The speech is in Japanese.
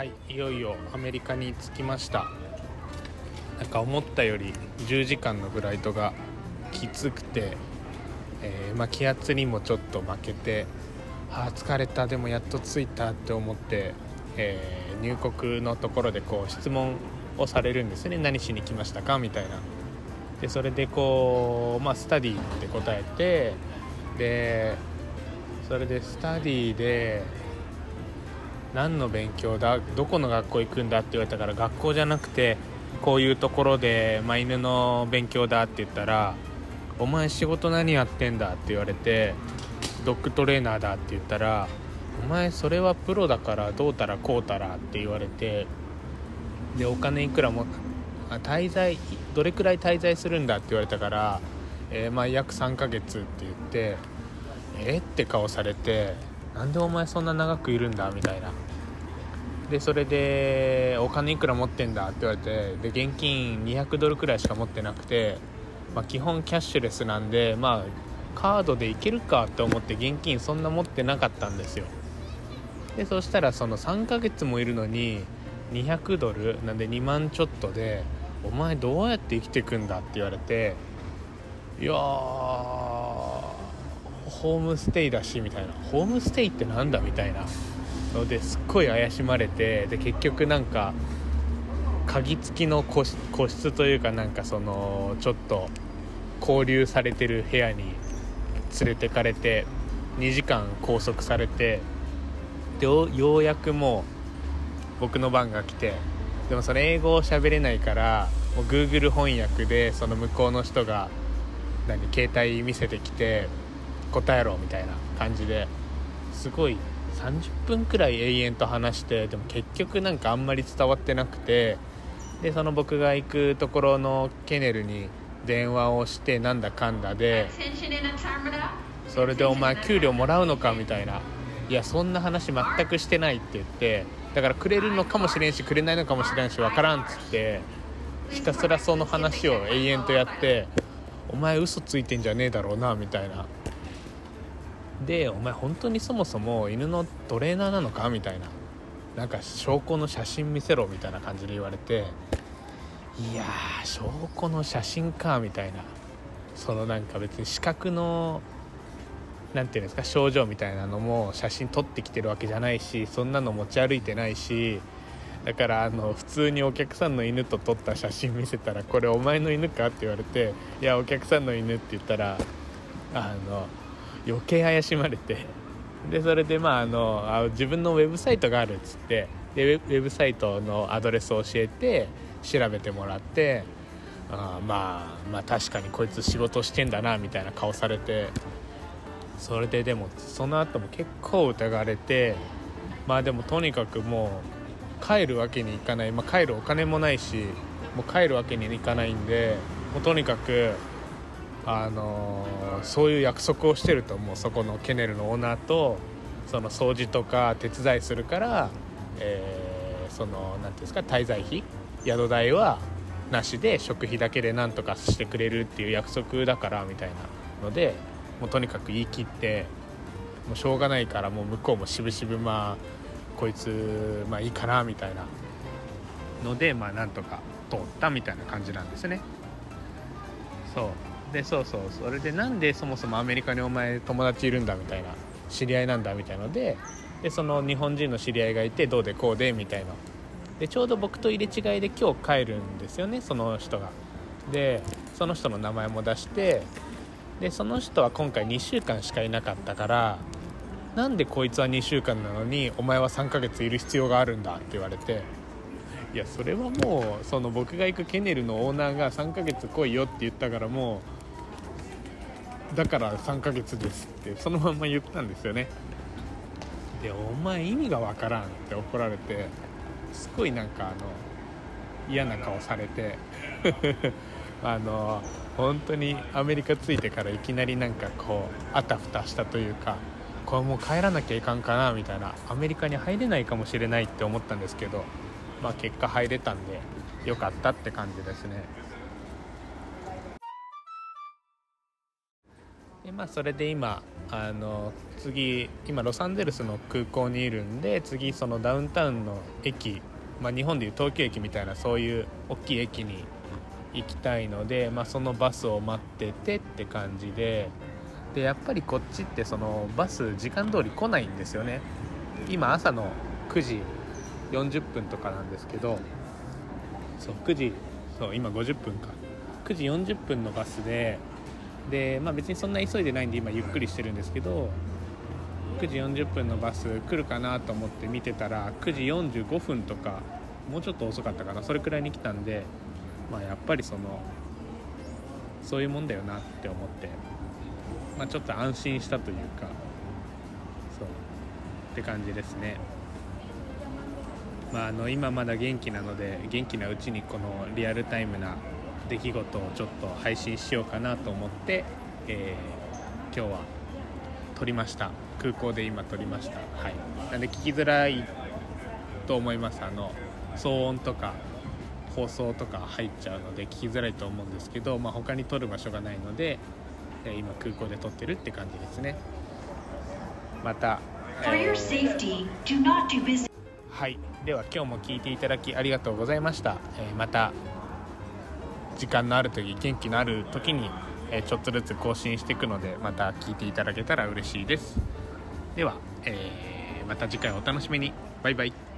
はいいよいよアメリカに着きました。なんか思ったより10時間のフライトがきつくて、えー、まあ、気圧にもちょっと負けてあ疲れたでもやっと着いたって思って、えー、入国のところでこう質問をされるんですね。何しに来ましたかみたいな。でそれでこう、まあ、スタディって答えてでそれでスタディで何の勉強だ？どこの学校行くんだって言われたから学校じゃなくてこういうところで、ま、犬の勉強だって言ったら「お前仕事何やってんだ?」って言われて「ドッグトレーナーだ」って言ったら「お前それはプロだからどうたらこうたら」って言われてでお金いくらも滞在どれくらい滞在するんだって言われたから、えー、まあ約3ヶ月って言ってえって顔されてなんでお前そんな長くいるんだみたいなでそれでお金いくら持ってんだって言われてで現金200ドルくらいしか持ってなくて、まあ、基本キャッシュレスなんでまあカードでいけるかって思って現金そんな持ってなかったんですよでそしたらその3ヶ月もいるのに200ドルなんで2万ちょっとで「お前どうやって生きていくんだ?」って言われていやーホームステイだしみたいな。ホームステイってなんだみたいな。のですっごい怪しまれてで結局なんか鍵付きの個室というかなんかそのちょっと交流されてる部屋に連れてかれて2時間拘束されてでようやくもう僕の番が来てでもそれ英語を喋れないからもう Google 翻訳でその向こうの人が何携帯見せてきて答えろみたいな感じですごい30分くらい永遠と話してでも結局なんかあんまり伝わってなくてでその僕が行くところのケネルに電話をしてなんだかんだでそれでお前給料もらうのかみたいな。いやそんな話全くしてないって言ってだからくれるのかもしれんしくれないのかもしれんし分からんっつってひたすらその話を永遠とやってお前嘘ついてんじゃねえだろうなみたいな。でお前本当にそもそも犬のトレーナーなのか？みたいな。なんか証拠の写真見せろみたいな感じで言われていやー証拠の写真かみたいな。そのなんか別に視覚の何て言うんですか？症状みたいなのも写真撮ってきてるわけじゃないしそんなの持ち歩いてないしだからあの普通にお客さんの犬と撮った写真見せたら「これお前の犬か?」って言われて「いやお客さんの犬」って言ったらあの余計怪しまれて。でそれでまああのあ自分のウェブサイトがあるっつって。でウェブサイトのアドレスを教えて調べてもらってあまあまあ確かにこいつ仕事してんだなみたいな顔されて。それででもその後も結構疑われて。まあでもとにかくもう帰るわけにいかない、まあ、帰るお金もないしもう帰るわけにいかないんでもうとにかくあの、そういう約束をしてると思うそこのケネルのオーナーとその掃除とか手伝いするから、えー、その何ていうんですか滞在費宿代はなしで食費だけでなんとかしてくれるっていう約束だからみたいなのでもうとにかく言い切ってもうしょうがないからもう向こうもしぶしぶまあこいつまあいいかなみたいなのでまあなんとか通ったみたいな感じなんですね。そう。でそうそうそれでなんでそもそもアメリカにお前友達いるんだみたいな知り合いなんだみたいのででその日本人の知り合いがいてどうでこうでみたいなでちょうど僕と入れ違いで今日帰るんですよねその人が。でその人の名前も出してでその人は今回2週間しかいなかったからなんでこいつは2週間なのにお前は3ヶ月いる必要があるんだって言われて。いやそれはもうその僕が行くケネルのオーナーが3ヶ月来いよって言ったからもうだから3ヶ月ですってそのまま言ったんですよね。でお前意味がわからんって怒られてすごいなんかあの嫌な顔されて あの本当にアメリカ着いてからいきなりなんかこうあたふたしたというかこれもう帰らなきゃいかんかなみたいなアメリカに入れないかもしれないって思ったんですけどまあ結果入れたんでよかったって感じですね。でまあそれで今あの次今ロサンゼルスの空港にいるんで次そのダウンタウンの駅、まあ、日本でいう東京駅みたいなそういう大きい駅に行きたいので、まあ、そのバスを待っててって感じででやっぱりこっちってそのバス時間通り来ないんですよね。今朝の9時40分とかなんですけどそう9時そう今50分か。9時40分のバスでで、まあ、別にそんな急いでないんで今ゆっくりしてるんですけど9時40分のバス来るかなと思って見てたら9時45分とかもうちょっと遅かったかなそれくらいに来たんで、まあ、やっぱりそのそういうもんだよなって思って、まあ、ちょっと安心したというかそうって感じですね。まあ、あの今まだ元気なので元気なうちにこのリアルタイムな出来事をちょっと配信しようかなと思って、えー、今日は撮りました。空港で今撮りました。はい。なんで聞きづらいと思います。あの騒音とか放送とか入っちゃうので聞きづらいと思うんですけど、まあ、他に撮る場所がないので、えー、今空港で撮ってるって感じですね。また、えー、はい。では今日も聞いていただきありがとうございました、えー、また時間のある時元気のある時に、えちょっとずつ更新していくのでまた聞いていただけたら嬉しいです。では、えー、また次回お楽しみに。バイバイ。